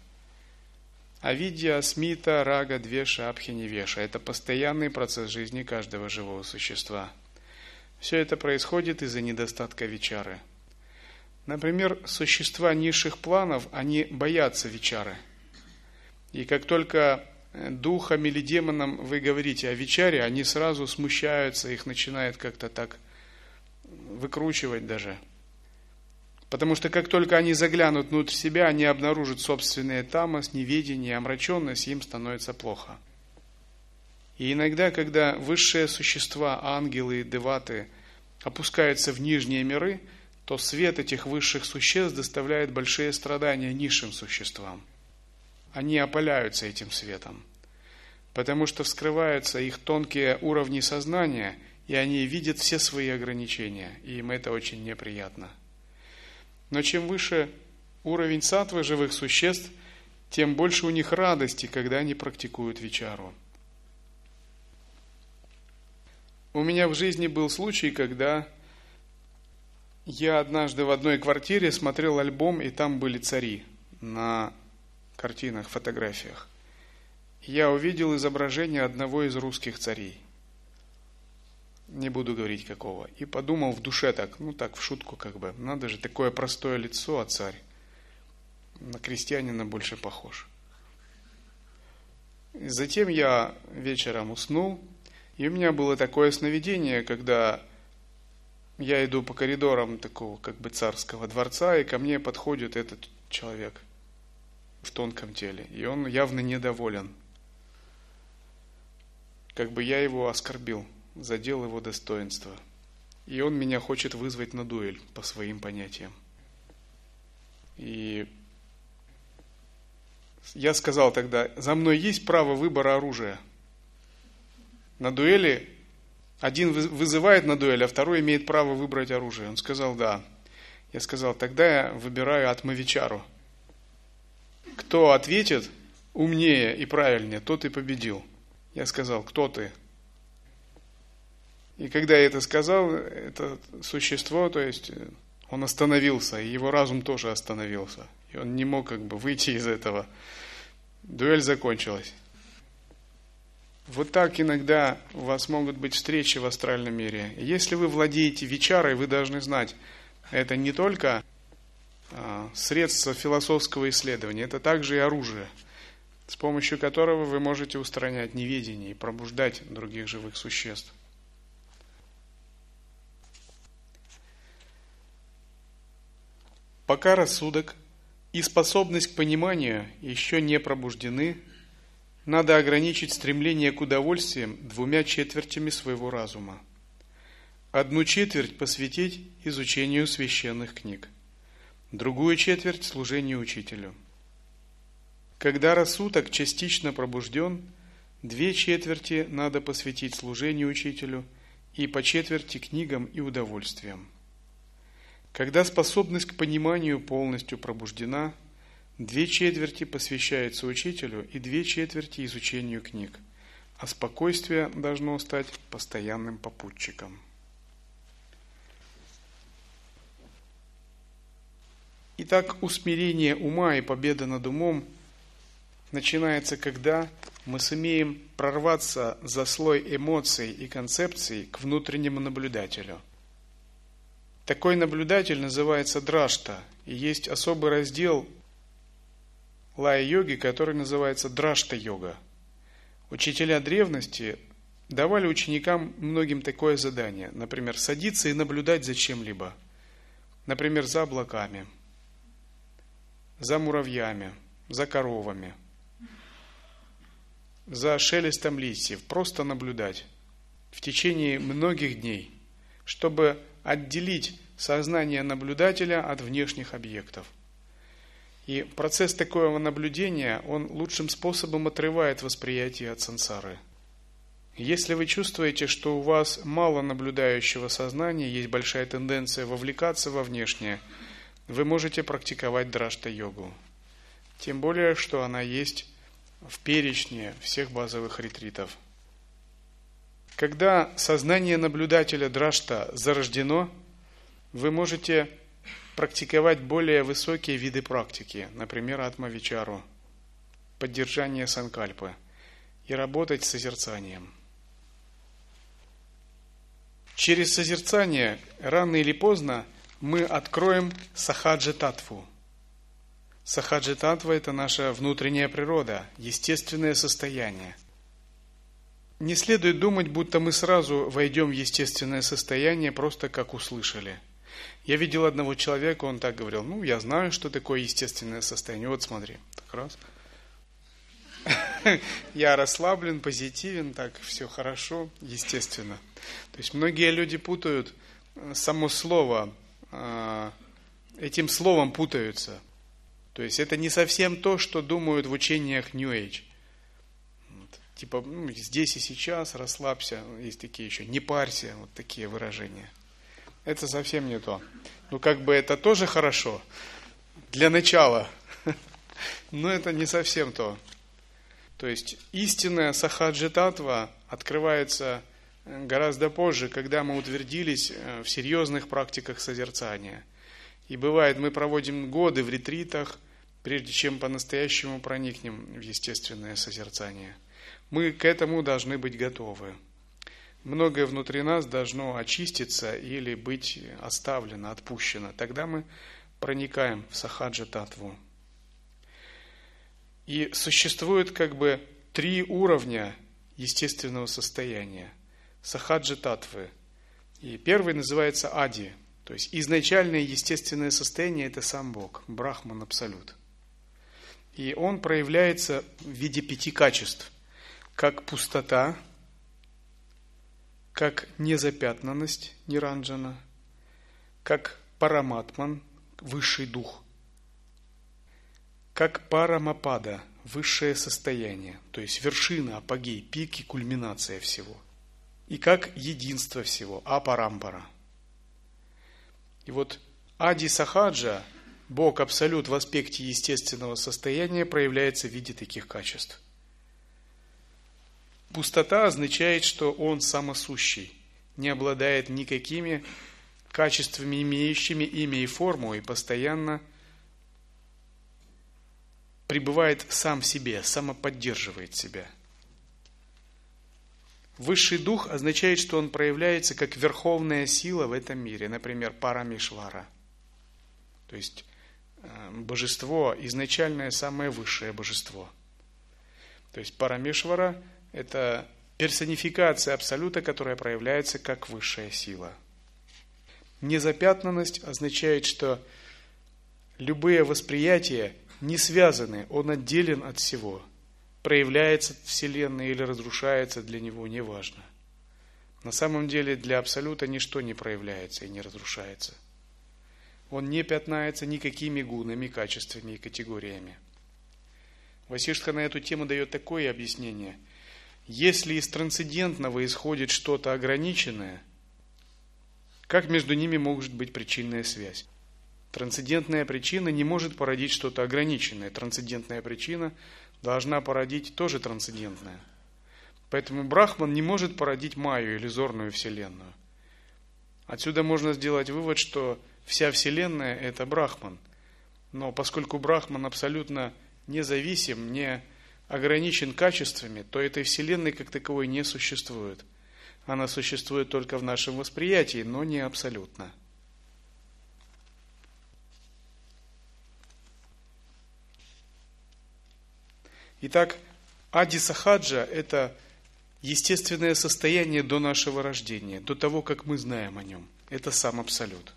Авидья, асмита, рага, двеша, абхиневеша – это постоянный процесс жизни каждого живого существа. Все это происходит из-за недостатка вичары. Например, существа низших планов, они боятся вичары. И как только духом или демоном вы говорите о вечере, они сразу смущаются, их начинает как-то так выкручивать даже. Потому что как только они заглянут внутрь себя, они обнаружат собственные тамас, неведение, омраченность, им становится плохо. И иногда, когда высшие существа, ангелы, деваты, опускаются в нижние миры, то свет этих высших существ доставляет большие страдания низшим существам. Они опаляются этим светом, потому что вскрываются их тонкие уровни сознания, и они видят все свои ограничения, и им это очень неприятно. Но чем выше уровень сатвы живых существ, тем больше у них радости, когда они практикуют вечару. У меня в жизни был случай, когда я однажды в одной квартире смотрел альбом, и там были цари на картинах, фотографиях. Я увидел изображение одного из русских царей. Не буду говорить какого. И подумал в душе так, ну так, в шутку как бы. Надо же, такое простое лицо, а царь. На крестьянина больше похож. Затем я вечером уснул, и у меня было такое сновидение, когда я иду по коридорам такого как бы царского дворца, и ко мне подходит этот человек в тонком теле, и он явно недоволен. Как бы я его оскорбил, задел его достоинство. И он меня хочет вызвать на дуэль по своим понятиям. И я сказал тогда, за мной есть право выбора оружия – на дуэли один вызывает на дуэль, а второй имеет право выбрать оружие. Он сказал, да. Я сказал, тогда я выбираю Атмавичару. Кто ответит умнее и правильнее, тот и победил. Я сказал, кто ты? И когда я это сказал, это существо, то есть он остановился, и его разум тоже остановился. И он не мог как бы выйти из этого. Дуэль закончилась. Вот так иногда у вас могут быть встречи в астральном мире. Если вы владеете вечарой, вы должны знать, это не только средство философского исследования, это также и оружие, с помощью которого вы можете устранять неведение и пробуждать других живых существ. Пока рассудок и способность к пониманию еще не пробуждены, надо ограничить стремление к удовольствиям двумя четвертями своего разума. Одну четверть посвятить изучению священных книг, другую четверть – служению учителю. Когда рассудок частично пробужден, две четверти надо посвятить служению учителю и по четверти книгам и удовольствиям. Когда способность к пониманию полностью пробуждена – Две четверти посвящаются учителю и две четверти изучению книг, а спокойствие должно стать постоянным попутчиком. Итак, усмирение ума и победа над умом начинается, когда мы сумеем прорваться за слой эмоций и концепций к внутреннему наблюдателю. Такой наблюдатель называется дражта, и есть особый раздел лая-йоги, который называется драшта-йога. Учителя древности давали ученикам многим такое задание, например, садиться и наблюдать за чем-либо, например, за облаками, за муравьями, за коровами, за шелестом листьев, просто наблюдать в течение многих дней, чтобы отделить сознание наблюдателя от внешних объектов – и процесс такого наблюдения, он лучшим способом отрывает восприятие от сансары. Если вы чувствуете, что у вас мало наблюдающего сознания, есть большая тенденция вовлекаться во внешнее, вы можете практиковать драшта-йогу. Тем более, что она есть в перечне всех базовых ретритов. Когда сознание наблюдателя драшта зарождено, вы можете практиковать более высокие виды практики, например, атмавичару, поддержание санкальпы и работать с созерцанием. Через созерцание рано или поздно мы откроем сахаджи татву. Сахаджи татва – это наша внутренняя природа, естественное состояние. Не следует думать, будто мы сразу войдем в естественное состояние, просто как услышали – я видел одного человека, он так говорил, ну, я знаю, что такое естественное состояние. Вот смотри, так раз. Я расслаблен, позитивен, так все хорошо, естественно. То есть многие люди путают э, само слово, этим словом путаются. То есть это не совсем то, что думают в учениях New Age. Вот. Типа ну, здесь и сейчас расслабься, есть такие еще, не парься, вот такие выражения. Это совсем не то. Ну как бы это тоже хорошо, для начала, но это не совсем то. То есть истинная сахаджитатва открывается э, гораздо позже, когда мы утвердились э, в серьезных практиках созерцания. И бывает, мы проводим годы в ретритах, прежде чем по-настоящему проникнем в естественное созерцание. Мы к этому должны быть готовы. Многое внутри нас должно очиститься или быть оставлено, отпущено. Тогда мы проникаем в сахаджа татву. И существует как бы три уровня естественного состояния. Сахаджа татвы. И первый называется ади. То есть изначальное естественное состояние – это сам Бог, Брахман Абсолют. И он проявляется в виде пяти качеств. Как пустота, как незапятнанность, Ниранджана, как параматман, высший дух, как парамапада, высшее состояние, то есть вершина, апогей, пик и кульминация всего. И как единство всего, апарампара. И вот Ади Сахаджа, Бог Абсолют в аспекте естественного состояния, проявляется в виде таких качеств. Пустота означает, что Он самосущий, не обладает никакими качествами, имеющими имя и форму, и постоянно пребывает сам в себе, самоподдерживает себя. Высший дух означает, что он проявляется как верховная сила в этом мире, например, Парамишвара. То есть э, божество, изначальное самое высшее божество. То есть Парамишвара – это персонификация Абсолюта, которая проявляется как высшая сила – Незапятнанность означает, что любые восприятия не связаны, он отделен от всего. Проявляется Вселенная или разрушается для него, неважно. На самом деле для Абсолюта ничто не проявляется и не разрушается. Он не пятнается никакими гунами, качествами и категориями. Васиштха на эту тему дает такое объяснение. Если из трансцендентного исходит что-то ограниченное – как между ними может быть причинная связь? Трансцендентная причина не может породить что-то ограниченное. Трансцендентная причина должна породить тоже трансцендентное. Поэтому Брахман не может породить Майю, иллюзорную Вселенную. Отсюда можно сделать вывод, что вся Вселенная – это Брахман. Но поскольку Брахман абсолютно независим, не ограничен качествами, то этой Вселенной как таковой не существует – она существует только в нашем восприятии, но не абсолютно. Итак, Ади Сахаджа – это естественное состояние до нашего рождения, до того, как мы знаем о нем. Это сам Абсолют.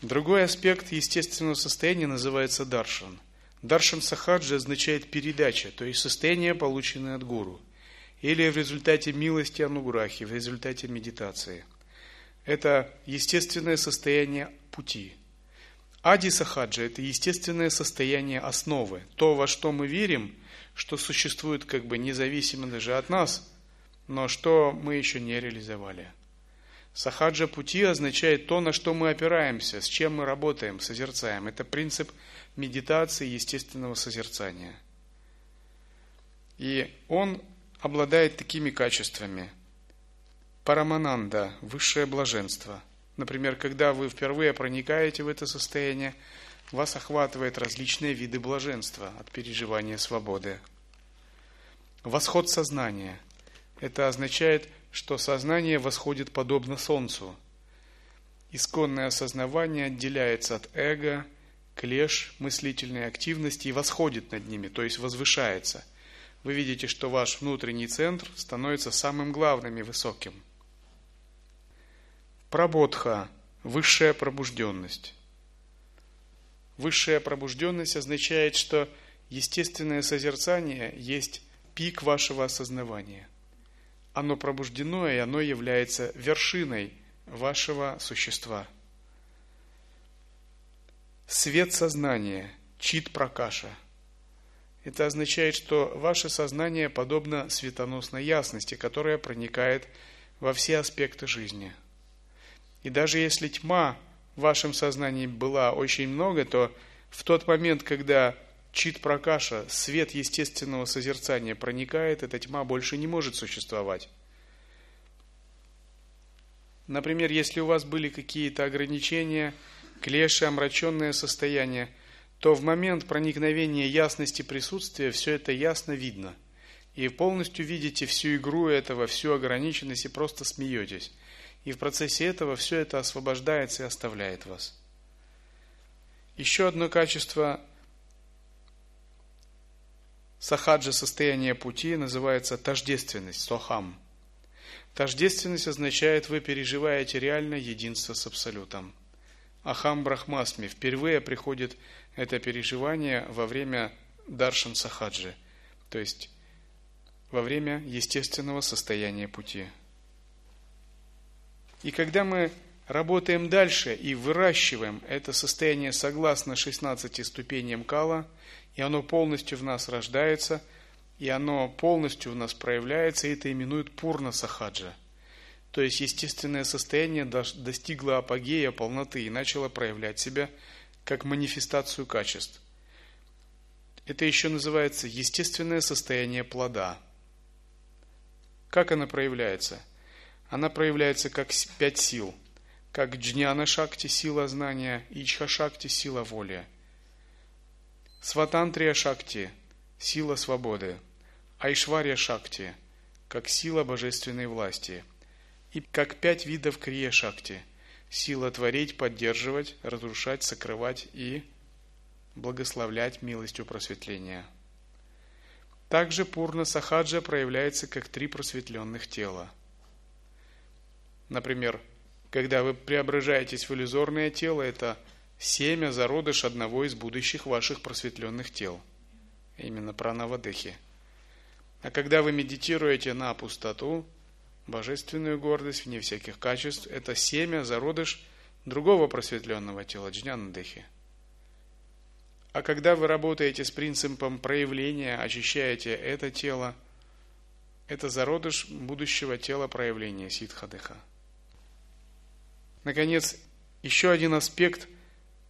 Другой аспект естественного состояния называется даршан. Даршан Сахаджа означает передача, то есть состояние, полученное от гуру – или в результате милости ануграхи, в результате медитации. Это естественное состояние пути. Ади Сахаджа – это естественное состояние основы, то, во что мы верим, что существует как бы независимо даже от нас, но что мы еще не реализовали. Сахаджа пути означает то, на что мы опираемся, с чем мы работаем, созерцаем. Это принцип медитации естественного созерцания. И он обладает такими качествами. Парамананда – высшее блаженство. Например, когда вы впервые проникаете в это состояние, вас охватывает различные виды блаженства от переживания свободы. Восход сознания – это означает, что сознание восходит подобно солнцу. Исконное осознавание отделяется от эго, клеш, мыслительной активности и восходит над ними, то есть возвышается – вы видите, что ваш внутренний центр становится самым главным и высоким. Прабодха – высшая пробужденность. Высшая пробужденность означает, что естественное созерцание есть пик вашего осознавания. Оно пробуждено, и оно является вершиной вашего существа. Свет сознания – чит пракаша. Это означает, что ваше сознание подобно светоносной ясности, которая проникает во все аспекты жизни. И даже если тьма в вашем сознании была очень много, то в тот момент, когда чит пракаша, свет естественного созерцания проникает, эта тьма больше не может существовать. Например, если у вас были какие-то ограничения, клеши, омраченное состояние, то в момент проникновения ясности присутствия все это ясно видно. И полностью видите всю игру этого, всю ограниченность и просто смеетесь. И в процессе этого все это освобождается и оставляет вас. Еще одно качество сахаджа состояния пути называется тождественность, сохам. Тождественность означает, вы переживаете реальное единство с Абсолютом. Ахам Брахмасми. Впервые приходит это переживание во время Даршан Сахаджи, то есть во время естественного состояния пути. И когда мы работаем дальше и выращиваем это состояние согласно 16 ступеням кала, и оно полностью в нас рождается – и оно полностью в нас проявляется, и это именуют пурна сахаджа. То есть естественное состояние достигло апогея, полноты и начало проявлять себя как манифестацию качеств. Это еще называется естественное состояние плода. Как оно проявляется? Она проявляется как пять сил, как джняна шакти – сила знания, ичха шакти – сила воли, сватантрия шакти – сила свободы – Айшварья Шакти, как сила божественной власти, и как пять видов Крия Шакти, сила творить, поддерживать, разрушать, сокрывать и благословлять милостью просветления. Также Пурна Сахаджа проявляется как три просветленных тела. Например, когда вы преображаетесь в иллюзорное тело, это семя, зародыш одного из будущих ваших просветленных тел. Именно пранавадехи. А когда вы медитируете на пустоту, божественную гордость, вне всяких качеств, это семя, зародыш другого просветленного тела, джнянадыхи. А когда вы работаете с принципом проявления, очищаете это тело, это зародыш будущего тела проявления ситхадыха. Наконец, еще один аспект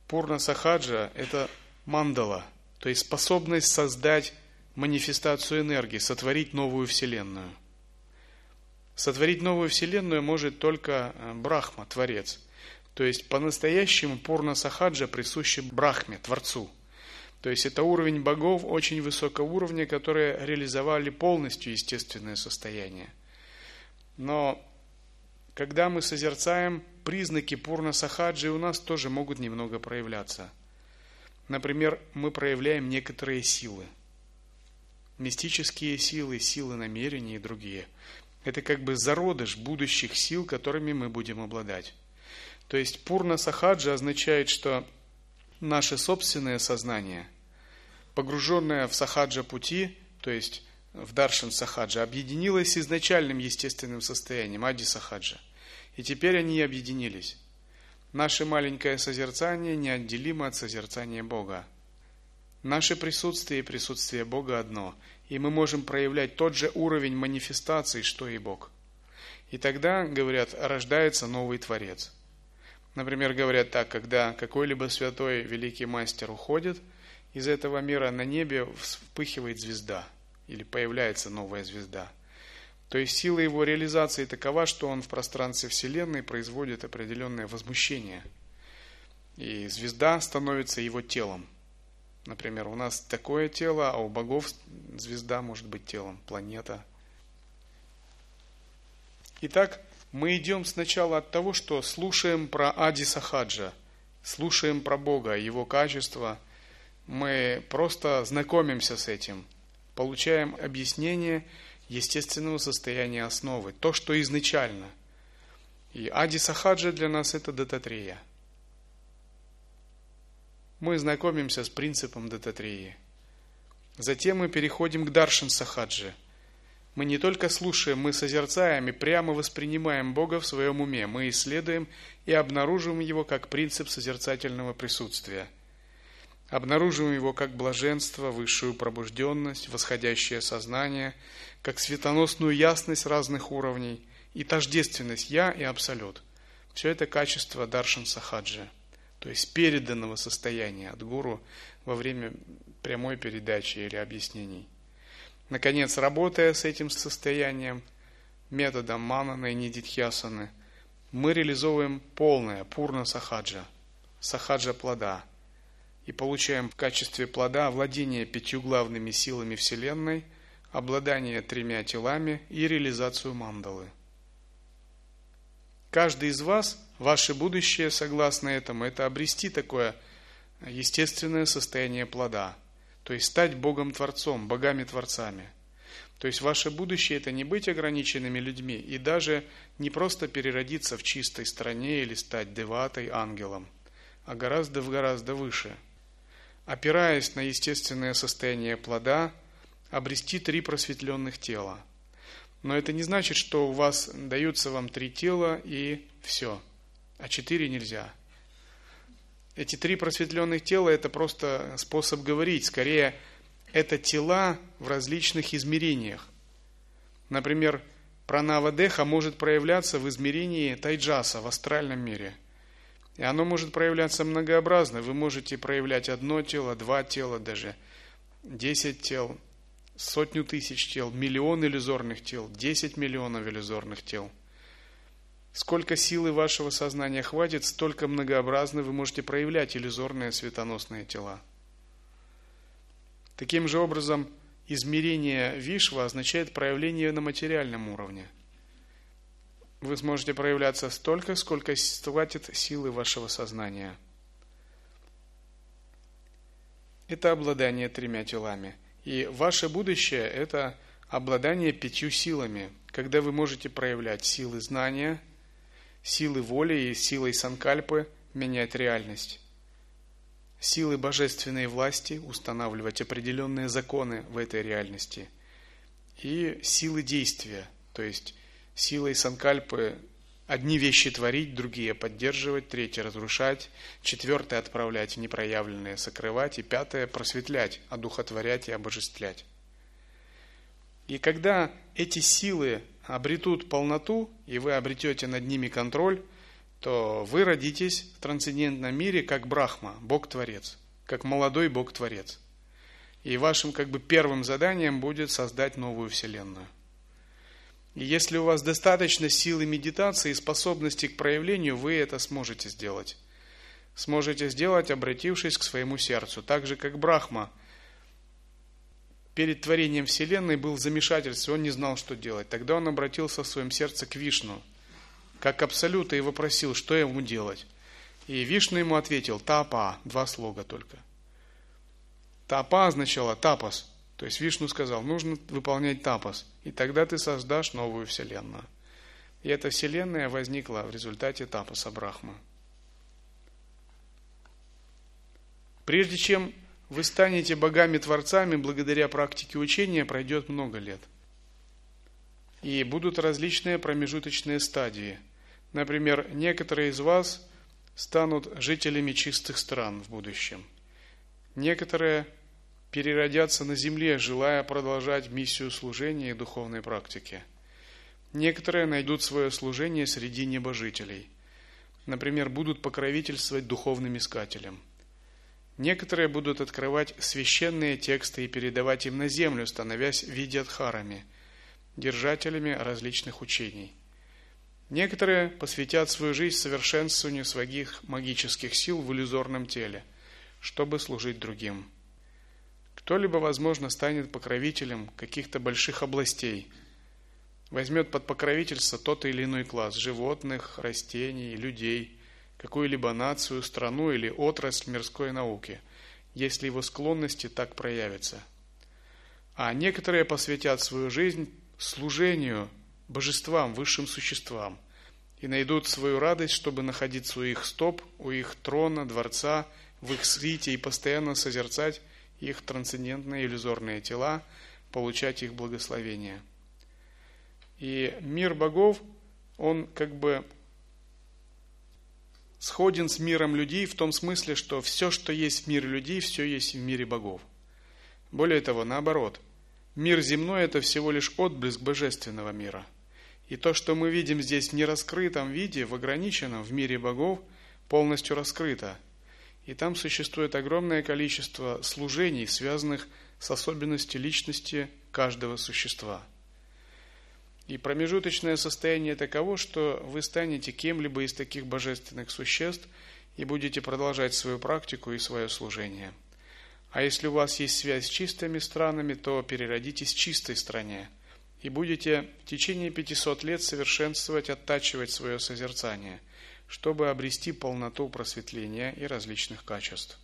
пурна сахаджа – это мандала, то есть способность создать манифестацию энергии, сотворить новую вселенную. Сотворить новую вселенную может только э, Брахма, Творец. То есть по-настоящему Пурна Сахаджа присущи Брахме, Творцу. То есть это уровень богов очень высокого уровня, которые реализовали полностью естественное состояние. Но когда мы созерцаем, признаки Пурна Сахаджи у нас тоже могут немного проявляться. Например, мы проявляем некоторые силы – мистические силы, силы намерений и другие. Это как бы зародыш будущих сил, которыми мы будем обладать. То есть пурна сахаджа означает, что наше собственное сознание, погруженное в сахаджа пути, то есть в даршан сахаджа, объединилось с изначальным естественным состоянием, ади сахаджа. И теперь они объединились. Наше маленькое созерцание неотделимо от созерцания Бога. Наше присутствие и присутствие Бога одно, и мы можем проявлять тот же уровень манифестации, что и Бог. И тогда, говорят, рождается новый Творец. Например, говорят так, когда какой-либо святой великий мастер уходит из этого мира, на небе вспыхивает звезда, или появляется новая звезда. То есть сила его реализации такова, что он в пространстве Вселенной производит определенное возмущение. И звезда становится его телом. Например, у нас такое тело, а у богов звезда может быть телом, планета. Итак, мы идем сначала от того, что слушаем про Ади Сахаджа, слушаем про Бога, Его качество. Мы просто знакомимся с этим, получаем объяснение естественного состояния основы, то, что изначально. И Ади Сахаджа для нас это Дататрея – мы знакомимся с принципом дататрии. Затем мы переходим к Даршан Сахаджи. Мы не только слушаем, мы созерцаем и прямо воспринимаем Бога в своем уме. Мы исследуем и обнаруживаем Его как принцип созерцательного присутствия. Обнаруживаем его как блаженство, высшую пробужденность, восходящее сознание, как светоносную ясность разных уровней и тождественность «я» и «абсолют». Все это качество Даршан Сахаджи, то есть переданного состояния от гуру во время прямой передачи или объяснений. Наконец, работая с этим состоянием, методом манана и нидитхьясаны, мы реализовываем полное пурна сахаджа, сахаджа плода, и получаем в качестве плода владение пятью главными силами Вселенной, обладание тремя телами и реализацию мандалы. Каждый из вас, ваше будущее, согласно этому, это обрести такое естественное состояние плода, то есть стать Богом-творцом, богами-творцами – то есть ваше будущее это не быть ограниченными людьми и даже не просто переродиться в чистой стране или стать деватой, ангелом, а гораздо-гораздо выше. Опираясь на естественное состояние плода, обрести три просветленных тела. Но это не значит, что у вас даются вам три тела и все, а четыре нельзя. Эти три просветленных тела – это просто способ говорить. Скорее, это тела в различных измерениях. Например, пранава деха может проявляться в измерении тайджаса в астральном мире. И оно может проявляться многообразно. Вы можете проявлять одно тело, два тела даже, десять тел, сотню тысяч тел, миллион иллюзорных тел, десять миллионов иллюзорных тел. Сколько силы вашего сознания хватит, столько многообразно вы можете проявлять иллюзорные светоносные тела. Таким же образом, измерение Вишва означает проявление на материальном уровне. Вы сможете проявляться столько, сколько хватит силы вашего сознания. Это обладание тремя телами. И ваше будущее – это обладание пятью силами, когда вы можете проявлять силы знания, силы воли и силой санкальпы менять реальность силы божественной власти устанавливать определенные законы в этой реальности и силы действия, то есть силой санкальпы одни вещи творить, другие поддерживать, третье разрушать, четвертое отправлять непроявленное, сокрывать и пятое просветлять, одухотворять и обожествлять. И когда эти силы обретут полноту, и вы обретете над ними контроль, то вы родитесь в трансцендентном мире как Брахма, Бог-творец, как молодой Бог-творец. И вашим как бы первым заданием будет создать новую Вселенную. И если у вас достаточно силы медитации и способности к проявлению, вы это сможете сделать. Сможете сделать, обратившись к своему сердцу. Так же, как Брахма перед творением Вселенной был в замешательстве, он не знал, что делать. Тогда он обратился в своем сердце к Вишну – как Абсолюта и вопросил, что ему делать. И Вишну ему ответил «Тапа», два слога только. Тапа означало тапас, то есть Вишну сказал, нужно выполнять тапас, и тогда ты создашь новую вселенную. И эта вселенная возникла в результате тапаса Брахма. Прежде чем вы станете богами-творцами, благодаря практике учения пройдет много лет. И будут различные промежуточные стадии – Например, некоторые из вас станут жителями чистых стран в будущем. Некоторые переродятся на земле, желая продолжать миссию служения и духовной практики. Некоторые найдут свое служение среди небожителей. Например, будут покровительствовать духовным искателям. Некоторые будут открывать священные тексты и передавать им на землю, становясь видятхарами, держателями различных учений – Некоторые посвятят свою жизнь совершенствованию своих магических сил в иллюзорном теле, чтобы служить другим. Кто-либо, возможно, станет покровителем каких-то больших областей, возьмет под покровительство тот или иной класс животных, растений, людей, какую-либо нацию, страну или отрасль мирской науки, если его склонности так проявятся. А некоторые посвятят свою жизнь служению божествам, высшим существам, и найдут свою радость, чтобы находиться у их стоп, у их трона, дворца, в их свите и постоянно созерцать их трансцендентные иллюзорные тела, получать их благословение. И мир богов, он как бы сходен с миром людей в том смысле, что все, что есть в мире людей, все есть в мире богов. Более того, наоборот, мир земной – это всего лишь отблеск божественного мира. И то, что мы видим здесь в нераскрытом виде, в ограниченном, в мире богов, полностью раскрыто. И там существует огромное количество служений, связанных с особенностью личности каждого существа – и промежуточное состояние таково, что вы станете кем-либо из таких божественных существ и будете продолжать свою практику и свое служение. А если у вас есть связь с чистыми странами, то переродитесь в чистой стране и будете в течение 500 лет совершенствовать, оттачивать свое созерцание, чтобы обрести полноту просветления и различных качеств.